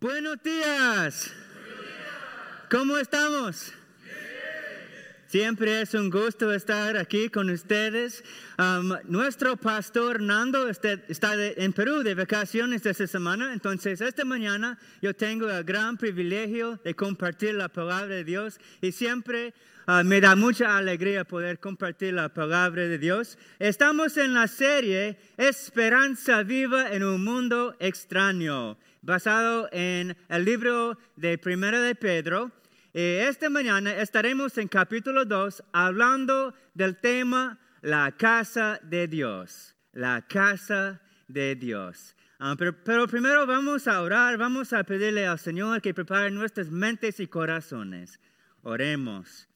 Buenos días. ¿Cómo estamos? Siempre es un gusto estar aquí con ustedes. Um, nuestro pastor Nando está, en Perú de vacaciones esta semana, entonces esta mañana yo tengo el gran privilegio de compartir la palabra de Dios y siempre uh, me da mucha alegría poder compartir la palabra de Dios. Estamos en la serie Esperanza viva en un mundo extraño, basado en el libro de Primera de Pedro. Eh, esta mañana estaremos en capítulo 2 hablando del tema la casa de Dios. La casa de Dios. Ah, pero, primero vamos a orar, vamos a pedirle al Señor que prepare nuestras mentes y corazones. Oremos.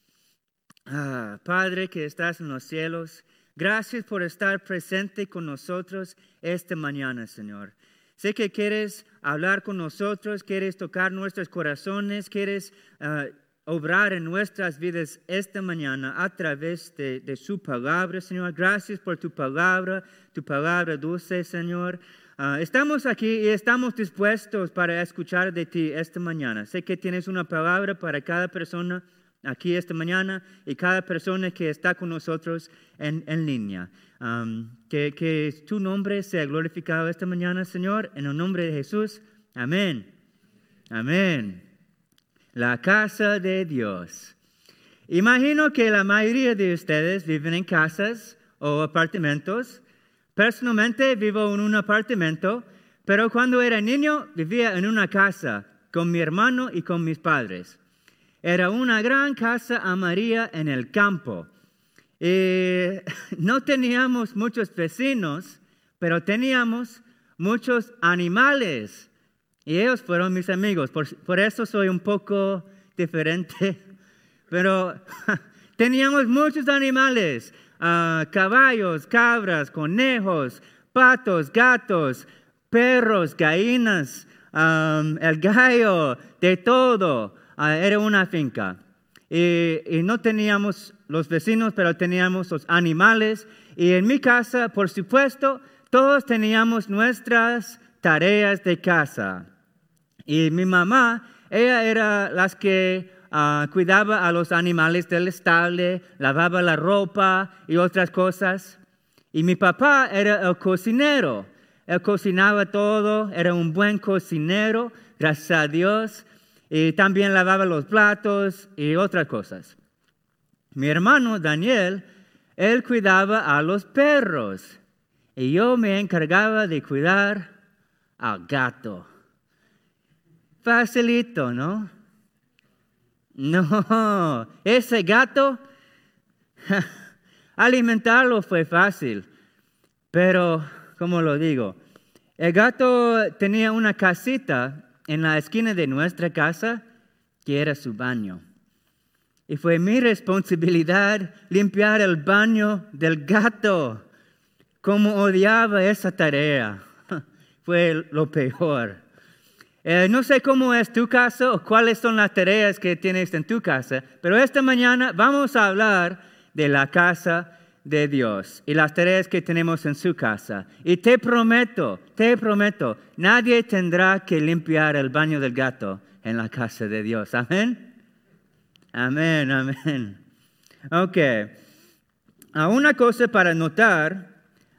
Ah, Padre que estás en los cielos, gracias por estar presente con nosotros esta mañana, Señor. Sé que quieres hablar con nosotros, quieres tocar nuestros corazones, quieres ah, obrar en nuestras vidas esta mañana a través de, su palabra, Señor. Gracias por tu palabra, tu palabra dulce, Señor. Ah, estamos aquí y estamos dispuestos para escuchar de ti esta mañana. Sé que tienes una palabra para cada persona aquí esta mañana y cada persona que está con nosotros en, en línea. que, que tu nombre sea glorificado esta mañana, Señor, en el nombre de Jesús. Amén. Amén. La casa de Dios. Imagino que la mayoría de ustedes viven en casas o apartamentos. Personalmente vivo en un apartamento, pero cuando era niño vivía en una casa con mi hermano y con mis padres. Era una gran casa amarilla en el campo. Y no teníamos muchos vecinos, pero teníamos muchos animales. Y ellos fueron mis amigos. Por, eso soy un poco diferente. Pero teníamos muchos animales. Ah, caballos, cabras, conejos, patos, gatos, perros, gallinas, el gallo, de todo. Ah, era una finca. Y, no teníamos los vecinos, pero teníamos los animales. Y en mi casa, por supuesto, todos teníamos nuestras tareas de casa. Y mi mamá, ella era las que ah, cuidaba a los animales del estable, lavaba la ropa y otras cosas. Y mi papá era el cocinero. Él cocinaba todo, era un buen cocinero, gracias a Dios y también lavaba los platos y otras cosas. Mi hermano Daniel, él cuidaba a los perros y yo me encargaba de cuidar al gato. Facilito, ¿no? No, ese gato, alimentarlo fue fácil, pero, como lo digo, el gato tenía una casita en la esquina de nuestra casa que era su baño. Y fue mi responsabilidad limpiar el baño del gato. Como odiaba esa tarea. Fue lo peor. Eh, no sé cómo es tu casa o cuáles son las tareas que tienes en tu casa, pero esta mañana vamos a hablar de la casa de Dios y las tareas que tenemos en su casa. Y te prometo, te prometo, nadie tendrá que limpiar el baño del gato en la casa de Dios. Amén. Amén, amén. Ok. Uh, una cosa para notar,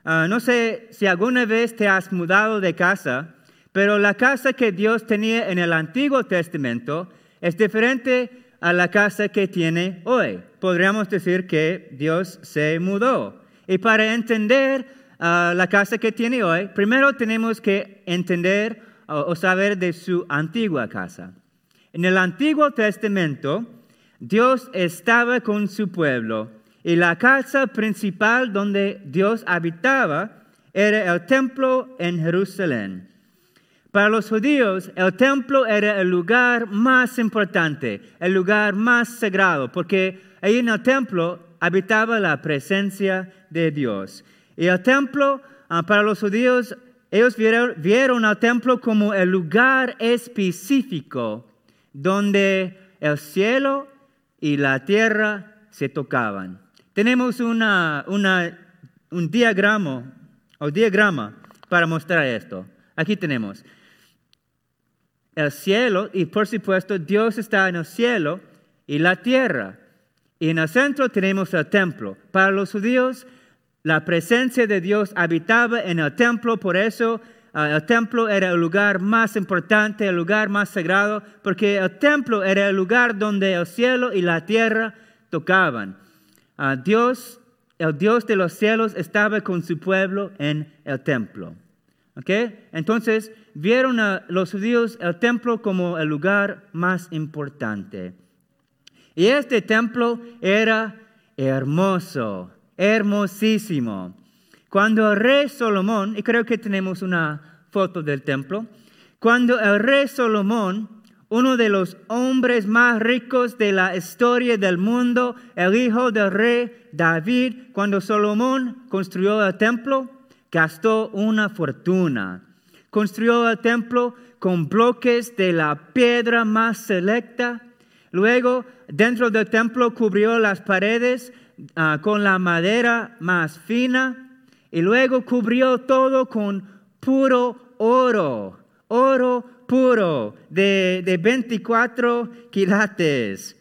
ah, no sé si alguna vez te has mudado de casa, pero la casa que Dios tenía en el Antiguo Testamento es diferente a la casa que tiene hoy. Podríamos decir que Dios se mudó. Y para entender ah, la casa que tiene hoy, primero tenemos que entender o saber de su antigua casa. En el Antiguo Testamento, Dios estaba con su pueblo y la casa principal donde Dios habitaba era el templo en Jerusalén. Para los judíos, el templo era el lugar más importante, el lugar más sagrado, porque ahí en el templo habitaba la presencia de Dios. Y el templo, ah, para los judíos, ellos vieron, al templo como el lugar específico donde el cielo y la tierra se tocaban. Tenemos una, un diagrama, o diagrama para mostrar esto. Aquí tenemos. El cielo y por supuesto Dios está en el cielo y la tierra. Y en el centro tenemos el templo. Para los judíos, la presencia de Dios habitaba en el templo, por eso ah, el templo era el lugar más importante, el lugar más sagrado, porque el templo era el lugar donde el cielo y la tierra tocaban. Ah, Dios, el Dios de los cielos, estaba con su pueblo en el templo. ¿Okay? Entonces, vieron a los judíos el templo como el lugar más importante. Y este templo era hermoso, hermosísimo. Cuando el rey Salomón, y creo que tenemos una foto del templo, cuando el rey Salomón, uno de los hombres más ricos de la historia del mundo, el hijo del rey David, cuando Salomón construyó el templo, gastó una fortuna. Construyó el templo con bloques de la piedra más selecta. Luego dentro del templo cubrió las paredes ah, con la madera más fina y luego cubrió todo con puro oro, oro puro de, de 24 quilates.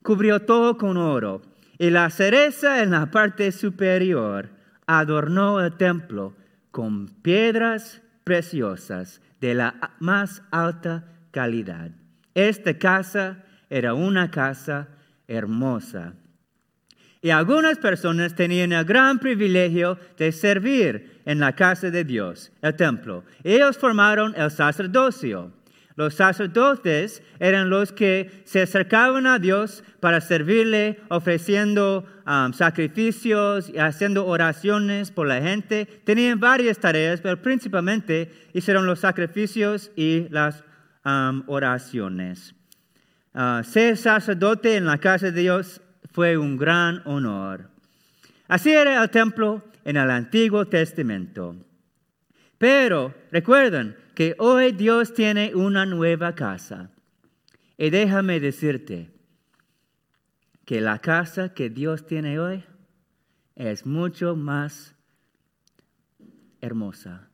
Cubrió todo con oro. Y la cereza en la parte superior adornó el templo con piedras preciosas de la más alta calidad. Esta casa era una casa hermosa. Y algunas personas tenían el gran privilegio de servir en la casa de Dios, el templo. Ellos formaron el sacerdocio. Los sacerdotes eran los que se acercaban a Dios para servirle, ofreciendo um, sacrificios y haciendo oraciones por la gente. Tenían varias tareas, pero principalmente hicieron los sacrificios y las um, oraciones. Ah, ser sacerdote en la casa de Dios fue un gran honor. Así era el templo en el Antiguo Testamento. Pero recuerden que hoy Dios tiene una nueva casa. Y déjame decirte que la casa que Dios tiene hoy es mucho más hermosa.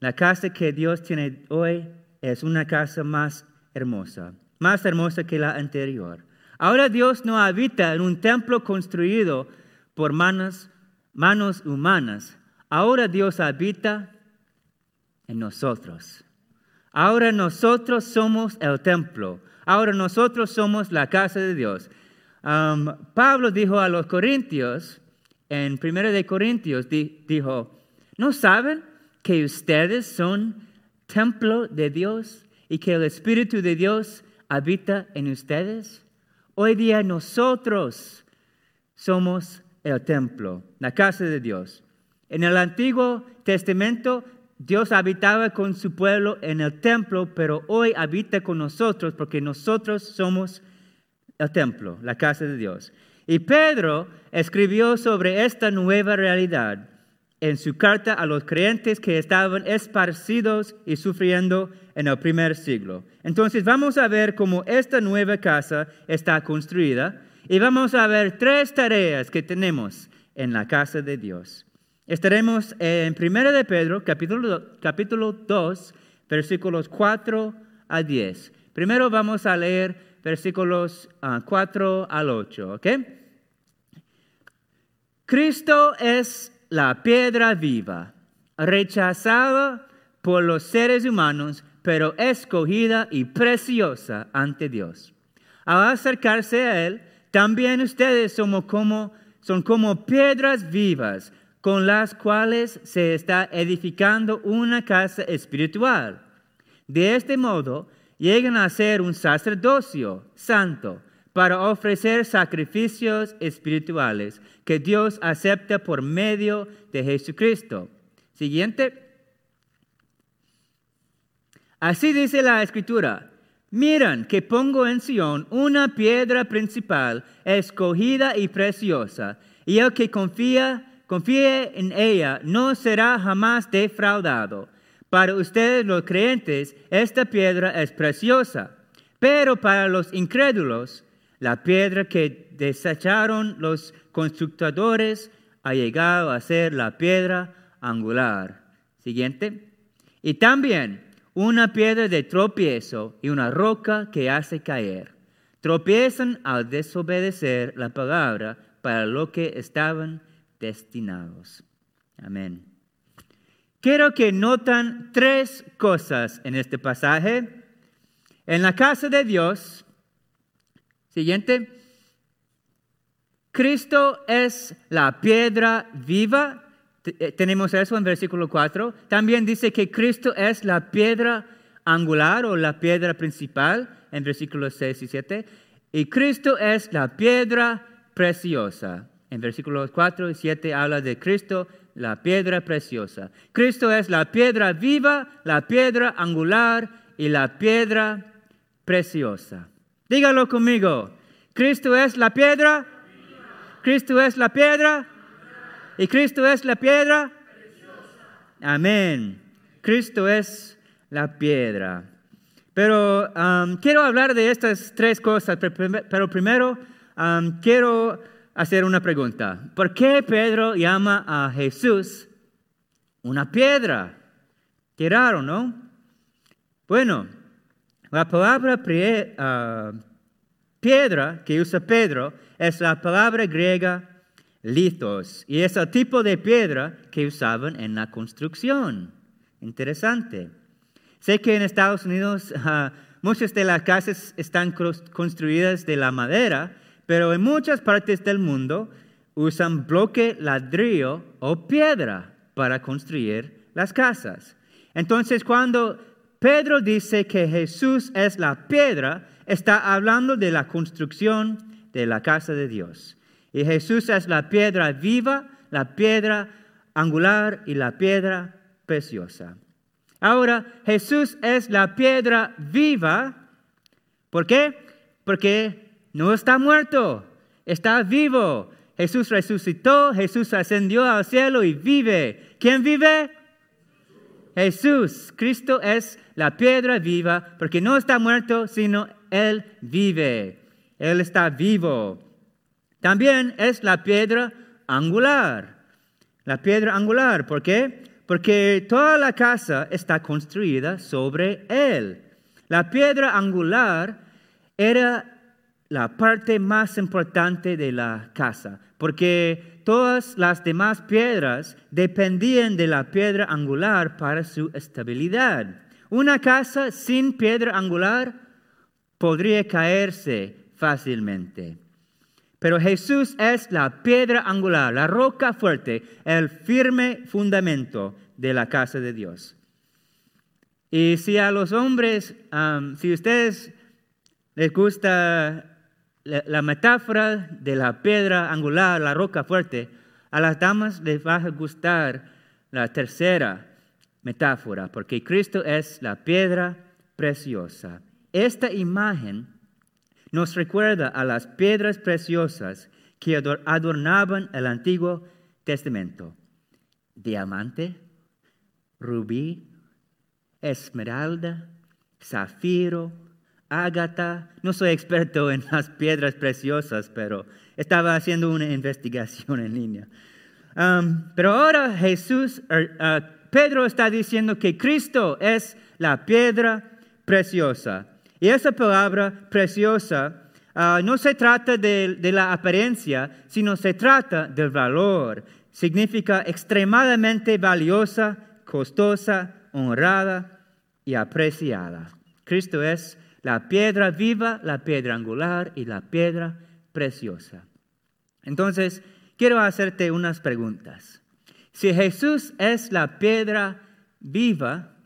La casa que Dios tiene hoy es una casa más hermosa más hermosa que la anterior. Ahora Dios no habita en un templo construido por manos, manos humanas. Ahora Dios habita en nosotros. Ahora nosotros somos el templo. Ahora nosotros somos la casa de Dios. Um, Pablo dijo a los corintios, en 1 de Corintios, dijo, ¿no saben que ustedes son templo de Dios y que el Espíritu de Dios habita en ustedes? Hoy día nosotros somos el templo, la casa de Dios. En el Antiguo Testamento Dios habitaba con su pueblo en el templo, pero hoy habita con nosotros porque nosotros somos el templo, la casa de Dios. Y Pedro escribió sobre esta nueva realidad en su carta a los creyentes que estaban esparcidos y sufriendo en el primer siglo. Entonces vamos a ver cómo esta nueva casa está construida y vamos a ver tres tareas que tenemos en la casa de Dios. Estaremos en 1 de Pedro, capítulo, capítulo 2, versículos 4 a 10. Primero vamos a leer versículos 4 ah, al 8, ¿ok? Cristo es la piedra viva, rechazada por los seres humanos, pero escogida y preciosa ante Dios. Al acercarse a Él, también ustedes son como, son como piedras vivas con las cuales se está edificando una casa espiritual. De este modo, llegan a ser un sacerdocio santo para ofrecer sacrificios espirituales que Dios acepta por medio de Jesucristo. Siguiente. Así dice la escritura. Miran que pongo en Sion una piedra principal, escogida y preciosa, y el que confía, confíe en ella no será jamás defraudado. Para ustedes los creyentes, esta piedra es preciosa, pero para los incrédulos, la piedra que desecharon los constructores ha llegado a ser la piedra angular. Siguiente. Y también una piedra de tropiezo y una roca que hace caer. Tropiezan al desobedecer la palabra para lo que estaban destinados. Amén. Quiero que notan tres cosas en este pasaje. En la casa de Dios, siguiente, Cristo es la piedra viva. Eh, tenemos eso en versículo 4. También dice que Cristo es la piedra angular o la piedra principal en versículos 6 y 7. Y Cristo es la piedra preciosa. En versículos 4 y 7 habla de Cristo, la piedra preciosa. Cristo es la piedra viva, la piedra angular y la piedra preciosa. Dígalo conmigo. Cristo es la piedra. Cristo es la piedra. Y Cristo es la piedra. Amén. Cristo es la piedra. Pero um, quiero hablar de estas tres cosas, pero primero um, quiero hacer una pregunta. ¿Por qué Pedro llama a Jesús una piedra? Qué raro, ¿no? Bueno, la palabra uh, piedra que usa Pedro es la palabra griega litos y es el tipo de piedra que usaban en la construcción. Interesante. Sé que en Estados Unidos ah, muchas de las casas están construidas de la madera, pero en muchas partes del mundo usan bloque, ladrillo o piedra para construir las casas. Entonces, cuando Pedro dice que Jesús es la piedra, está hablando de la construcción de la casa de Dios. Y Jesús es la piedra viva, la piedra angular y la piedra preciosa. Ahora, Jesús es la piedra viva. ¿Por qué? Porque no está muerto, está vivo. Jesús resucitó, Jesús ascendió al cielo y vive. ¿Quién vive? Jesús. Cristo es la piedra viva porque no está muerto, sino Él vive. Él está vivo. También es la piedra angular. La piedra angular, ¿por qué? porque toda la casa está construida sobre él. La piedra angular era la parte más importante de la casa, porque todas las demás piedras dependían de la piedra angular para su estabilidad. Una casa sin piedra angular podría caerse fácilmente. Pero Jesús es la piedra angular, la roca fuerte, el firme fundamento de la casa de Dios. Y si a los hombres, si a ustedes les gusta la, metáfora de la piedra angular, la roca fuerte, a las damas les va a gustar la tercera metáfora, porque Cristo es la piedra preciosa. Esta imagen nos recuerda a las piedras preciosas que adornaban el Antiguo Testamento. Diamante, rubí, esmeralda, zafiro, ágata. No soy experto en las piedras preciosas, pero estaba haciendo una investigación en línea. Pero ahora Jesús, er, uh, Pedro está diciendo que Cristo es la piedra preciosa. Y esa palabra preciosa uh, no se trata de, de, la apariencia, sino se trata del valor. Significa extremadamente valiosa, costosa, honrada y apreciada. Cristo es la piedra viva, la piedra angular y la piedra preciosa. Entonces, quiero hacerte unas preguntas. Si Jesús es la piedra viva,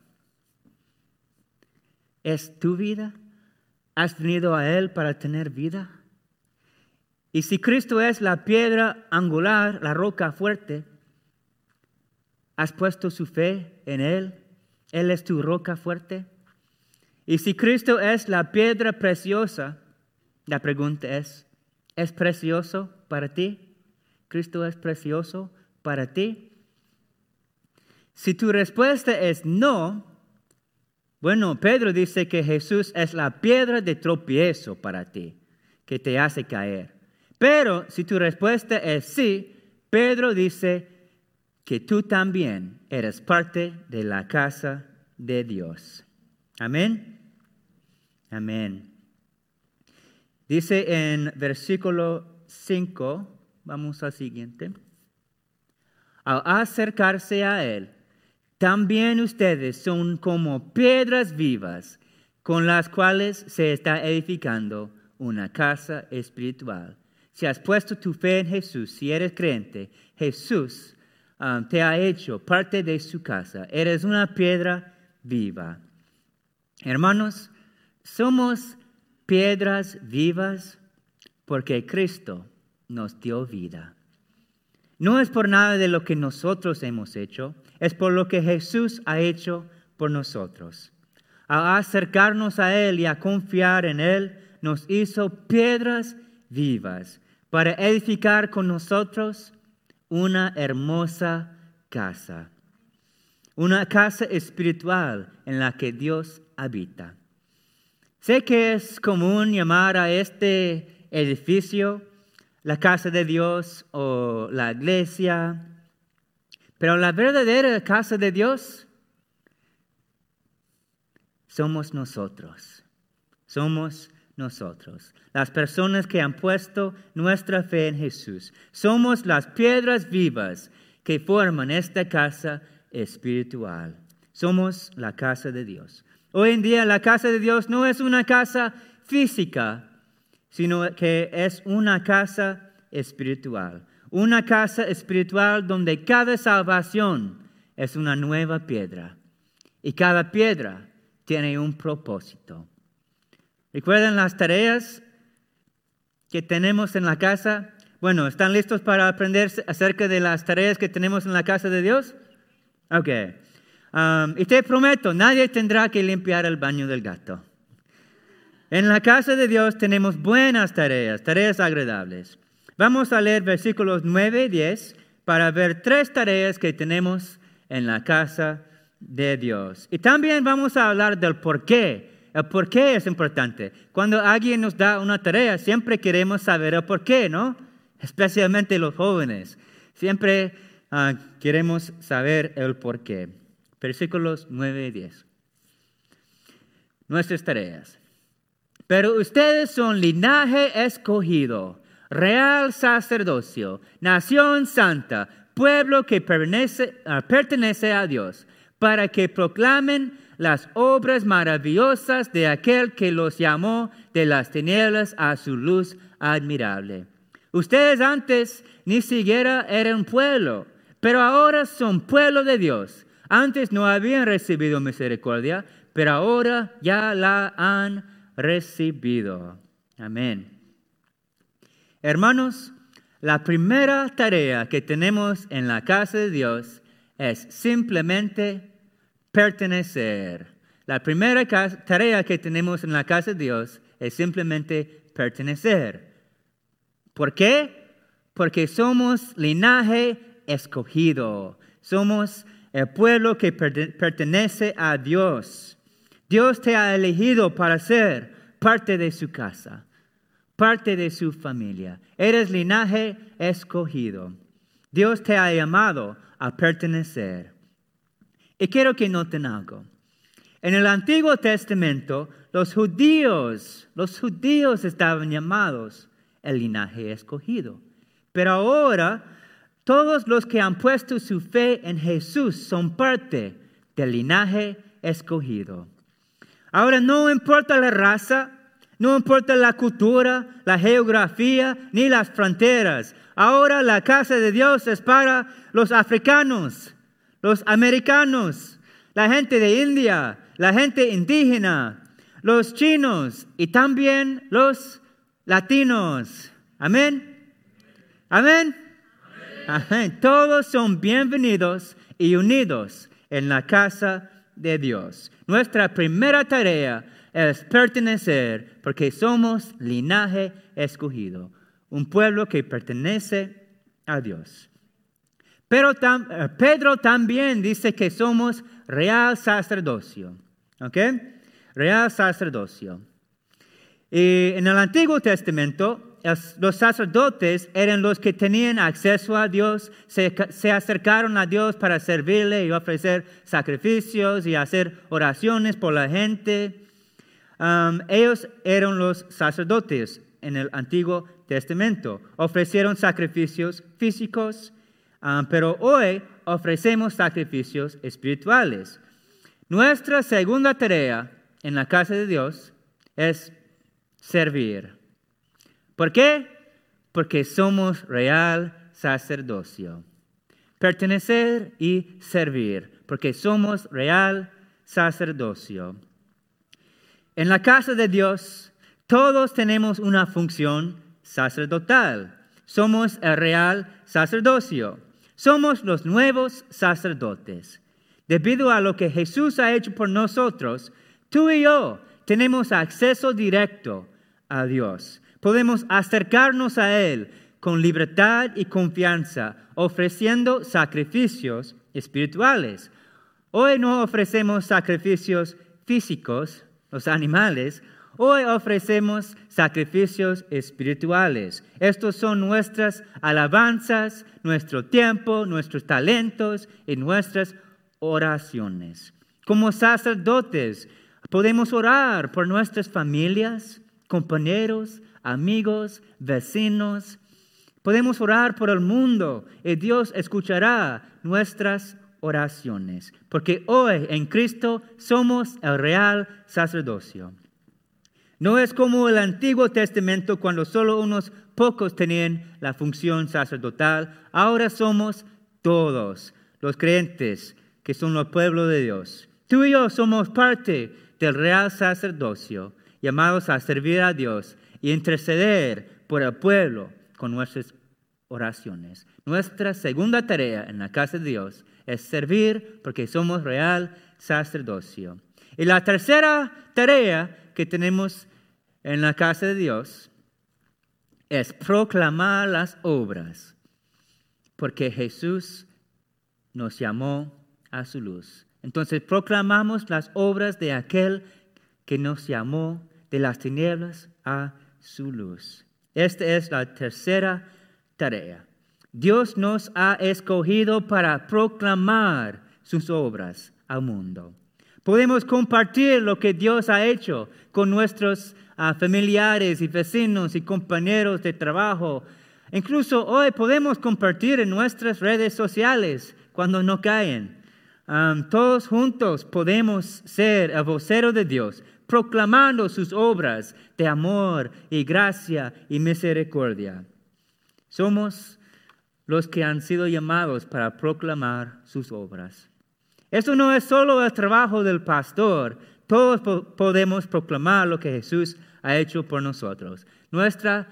¿es tu vida? ¿Has venido a Él para tener vida? Y si Cristo es la piedra angular, la roca fuerte, ¿has puesto su fe en Él? ¿Él es tu roca fuerte? Y si Cristo es la piedra preciosa, la pregunta es, ¿es precioso para ti? ¿Cristo es precioso para ti? Si tu respuesta es no, bueno, Pedro dice que Jesús es la piedra de tropiezo para ti, que te hace caer. Pero si tu respuesta es sí, Pedro dice que tú también eres parte de la casa de Dios. Amén. Amén. Dice en versículo 5, vamos al siguiente. Al acercarse a Él, también ustedes son como piedras vivas con las cuales se está edificando una casa espiritual. Si has puesto tu fe en Jesús, si eres creyente, Jesús um, te ha hecho parte de su casa. Eres una piedra viva. Hermanos, somos piedras vivas porque Cristo nos dio vida. No es por nada de lo que nosotros hemos hecho, es por lo que Jesús ha hecho por nosotros. Al acercarnos a Él y a confiar en Él, nos hizo piedras vivas para edificar con nosotros una hermosa casa. Una casa espiritual en la que Dios habita. Sé que es común llamar a este edificio la casa de Dios o la iglesia, pero la verdadera casa de Dios somos nosotros. Somos nosotros, las personas que han puesto nuestra fe en Jesús. Somos las piedras vivas que forman esta casa espiritual. Somos la casa de Dios. Hoy en día la casa de Dios no es una casa física, sino que es una casa espiritual. Una casa espiritual donde cada salvación es una nueva piedra. Y cada piedra tiene un propósito. ¿Recuerdan las tareas que tenemos en la casa? Bueno, ¿están listos para aprender acerca de las tareas que tenemos en la casa de Dios? Ok. Um, y te prometo, nadie tendrá que limpiar el baño del gato. En la casa de Dios tenemos buenas tareas, tareas agradables. Vamos a leer versículos 9 y 10 para ver tres tareas que tenemos en la casa de Dios. Y también vamos a hablar del por qué. El por qué es importante. Cuando alguien nos da una tarea, siempre queremos saber el por qué, ¿no? Especialmente los jóvenes. Siempre ah, queremos saber el por qué. Versículos 9 y 10. Nuestras tareas. Pero ustedes son linaje escogido, real sacerdocio, nación santa, pueblo que pertenece, ah, pertenece a Dios para que proclamen las obras maravillosas de aquel que los llamó de las tinieblas a su luz admirable. Ustedes antes ni siquiera eran pueblo, pero ahora son pueblo de Dios. Antes no habían recibido misericordia, pero ahora ya la han recibido. Amén. Hermanos, la primera tarea que tenemos en la casa de Dios es simplemente pertenecer. La primera tarea que tenemos en la casa de Dios es simplemente pertenecer. ¿Por qué? Porque somos linaje escogido. Somos el pueblo que pertenece a Dios. Dios te ha elegido para ser parte de su casa, parte de su familia. Eres linaje escogido. Dios te ha llamado a pertenecer. Y quiero que noten algo. En el Antiguo Testamento, los judíos, los judíos estaban llamados el linaje escogido. Pero ahora, todos los que han puesto su fe en Jesús son parte del linaje escogido. Ahora no importa la raza, no importa la cultura, la geografía, ni las fronteras. Ahora la casa de Dios es para los africanos, los americanos, la gente de India, la gente indígena, los chinos y también los latinos. Amén. Amén. Todos son bienvenidos y unidos en la casa de Dios. Nuestra primera tarea es pertenecer porque somos linaje escogido, un pueblo que pertenece a Dios. Pero eh, Pedro también dice que somos real sacerdocio. ¿Ok? Real sacerdocio. Y en el Antiguo Testamento, los sacerdotes eran los que tenían acceso a Dios, se, acercaron a Dios para servirle y ofrecer sacrificios y hacer oraciones por la gente. Um, ellos eran los sacerdotes en el Antiguo Testamento. Ofrecieron sacrificios físicos, um, pero hoy ofrecemos sacrificios espirituales. Nuestra segunda tarea en la casa de Dios es servir. ¿Por qué? Porque somos real sacerdocio. Pertenecer y servir, porque somos real sacerdocio. En la casa de Dios, todos tenemos una función sacerdotal. Somos el real sacerdocio. Somos los nuevos sacerdotes. Debido a lo que Jesús ha hecho por nosotros, tú y yo tenemos acceso directo a Dios. Podemos acercarnos a Él con libertad y confianza, ofreciendo sacrificios espirituales. Hoy no ofrecemos sacrificios físicos, los animales, hoy ofrecemos sacrificios espirituales. Estos son nuestras alabanzas, nuestro tiempo, nuestros talentos y nuestras oraciones. Como sacerdotes, Podemos orar por nuestras familias, compañeros, amigos, vecinos. Podemos orar por el mundo y Dios escuchará nuestras oraciones, porque hoy en Cristo somos el real sacerdocio. No es como el Antiguo Testamento cuando solo unos pocos tenían la función sacerdotal, ahora somos todos los creyentes que son el pueblo de Dios. Tú y yo somos parte del real sacerdocio, llamados a servir a Dios y interceder por el pueblo con nuestras oraciones. Nuestra segunda tarea en la casa de Dios es servir porque somos real sacerdocio. Y la tercera tarea que tenemos en la casa de Dios es proclamar las obras, porque Jesús nos llamó a su luz. Entonces proclamamos las obras de aquel que nos llamó de las tinieblas a su luz. Esta es la tercera tarea. Dios nos ha escogido para proclamar sus obras al mundo. Podemos compartir lo que Dios ha hecho con nuestros ah, familiares y vecinos y compañeros de trabajo. Incluso hoy podemos compartir en nuestras redes sociales cuando no caen todos juntos podemos ser el vocero de Dios, proclamando sus obras de amor y gracia y misericordia. Somos los que han sido llamados para proclamar sus obras. Eso no es solo el trabajo del pastor, todos podemos proclamar lo que Jesús ha hecho por nosotros. Nuestra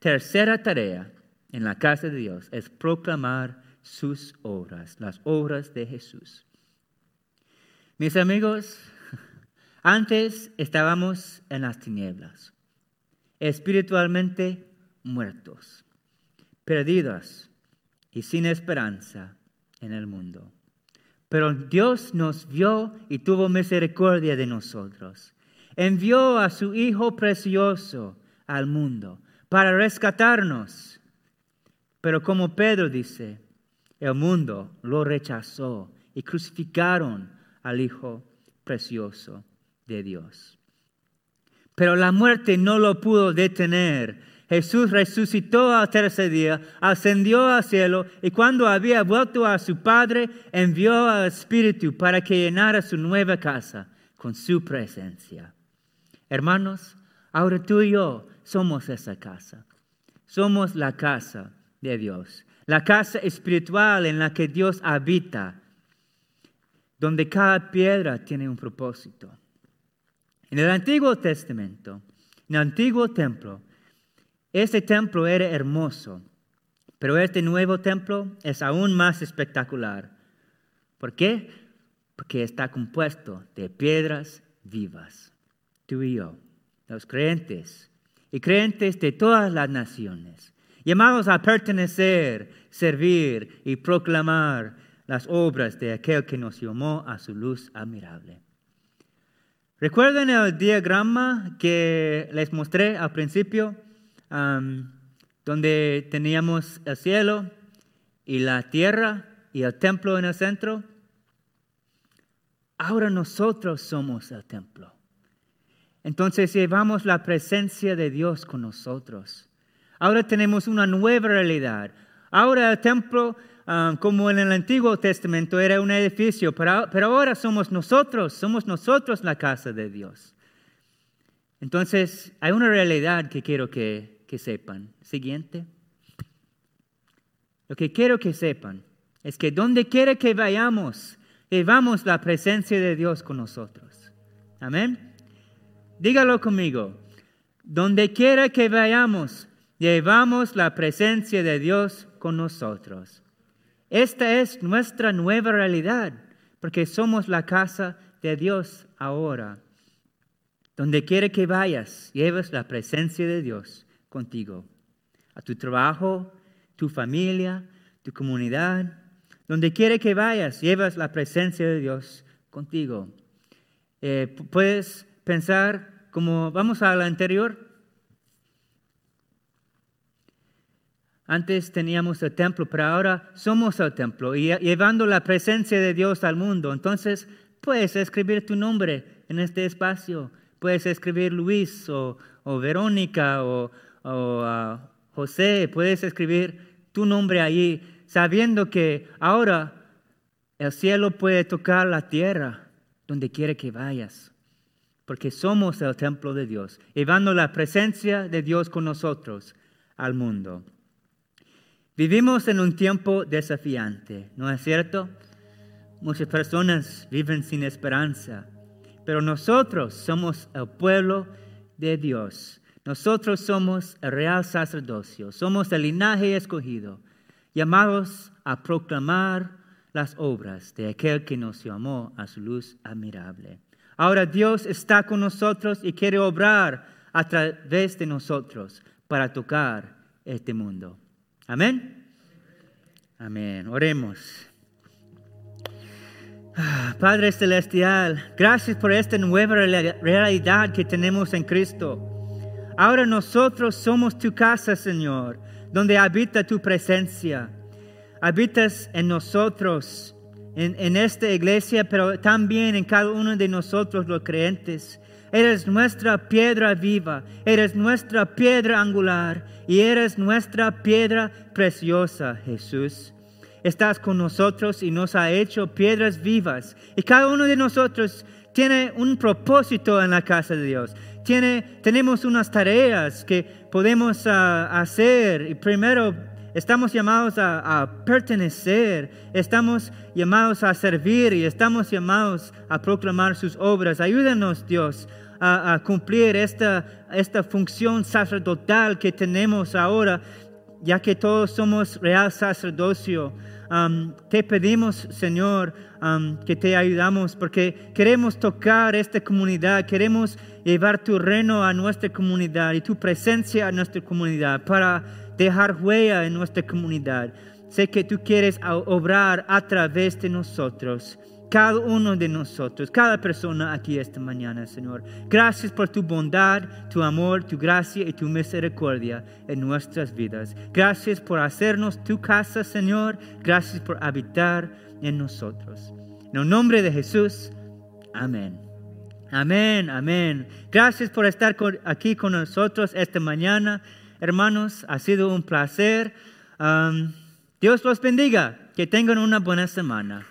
tercera tarea en la casa de Dios es proclamar sus obras, las obras de Jesús. Mis amigos, antes estábamos en las tinieblas, espiritualmente muertos, perdidos y sin esperanza en el mundo. Pero Dios nos vio y tuvo misericordia de nosotros. Envió a su Hijo precioso al mundo para rescatarnos. Pero como Pedro dice, el mundo lo rechazó y crucificaron al Hijo precioso de Dios. Pero la muerte no lo pudo detener. Jesús resucitó al tercer día, ascendió al cielo y cuando había vuelto a su Padre, envió al Espíritu para que llenara su nueva casa con su presencia. Hermanos, ahora tú y yo somos esa casa. Somos la casa de Dios la casa espiritual en la que Dios habita, donde cada piedra tiene un propósito. En el Antiguo Testamento, en el Antiguo Templo, este templo era hermoso, pero este nuevo templo es aún más espectacular. ¿Por qué? Porque está compuesto de piedras vivas. Tú y yo, los creyentes, y creyentes de todas las naciones llamados a pertenecer, servir y proclamar las obras de aquel que nos llamó a su luz admirable. ¿Recuerdan el diagrama que les mostré al principio? donde teníamos el cielo y la tierra y el templo en el centro. Ahora nosotros somos el templo. Entonces llevamos la presencia de Dios con nosotros. Ahora tenemos una nueva realidad. Ahora el templo, ah, como en el Antiguo Testamento, era un edificio, pero, ahora somos nosotros, somos nosotros la casa de Dios. Entonces hay una realidad que quiero que, que sepan. Siguiente. Lo que quiero que sepan es que donde quiera que vayamos, llevamos la presencia de Dios con nosotros. Amén. Dígalo conmigo. Donde quiera que vayamos, llevamos la presencia de Dios con nosotros. Esta es nuestra nueva realidad, porque somos la casa de Dios ahora. Donde quiera que vayas, llevas la presencia de Dios contigo. A tu trabajo, tu familia, tu comunidad. Donde quiera que vayas, llevas la presencia de Dios contigo. Eh, puedes pensar como, vamos a la anterior. Antes teníamos el templo, pero ahora somos el templo y llevando la presencia de Dios al mundo. Entonces, puedes escribir tu nombre en este espacio. Puedes escribir Luis o, Verónica o, ah, José. Puedes escribir tu nombre allí, sabiendo que ahora el cielo puede tocar la tierra donde quiera que vayas porque somos el templo de Dios, llevando la presencia de Dios con nosotros al mundo. Vivimos en un tiempo desafiante, ¿no es cierto? Muchas personas viven sin esperanza, pero nosotros somos el pueblo de Dios. Nosotros somos el real sacerdocio, somos el linaje escogido, llamados a proclamar las obras de aquel que nos llamó a su luz admirable. Ahora Dios está con nosotros y quiere obrar a través de nosotros para tocar este mundo. Amén. Amén. Oremos. Ah, Padre Celestial, gracias por esta nueva realidad que tenemos en Cristo. Ahora nosotros somos tu casa, Señor, donde habita tu presencia. Habitas en nosotros en, esta iglesia, pero también en cada uno de nosotros los creyentes. Eres nuestra piedra viva, eres nuestra piedra angular y eres nuestra piedra preciosa, Jesús. Estás con nosotros y nos ha hecho piedras vivas. Y cada uno de nosotros tiene un propósito en la casa de Dios. Tiene, tenemos unas tareas que podemos ah, hacer. Y primero Estamos llamados a, pertenecer, estamos llamados a servir y estamos llamados a proclamar sus obras. Ayúdanos, Dios, a, cumplir esta, esta función sacerdotal que tenemos ahora, ya que todos somos real sacerdocio. Te pedimos, Señor, que te ayudamos porque queremos tocar esta comunidad, queremos llevar tu reino a nuestra comunidad y tu presencia a nuestra comunidad para dejar huella en nuestra comunidad. Sé que tú quieres obrar a través de nosotros, cada uno de nosotros, cada persona aquí esta mañana, Señor. Gracias por tu bondad, tu amor, tu gracia y tu misericordia en nuestras vidas. Gracias por hacernos tu casa, Señor. Gracias por habitar en nosotros. En el nombre de Jesús, amén. Amén, amén. Gracias por estar aquí con nosotros esta mañana. Hermanos, ha sido un placer. Dios los bendiga. Que tengan una buena semana.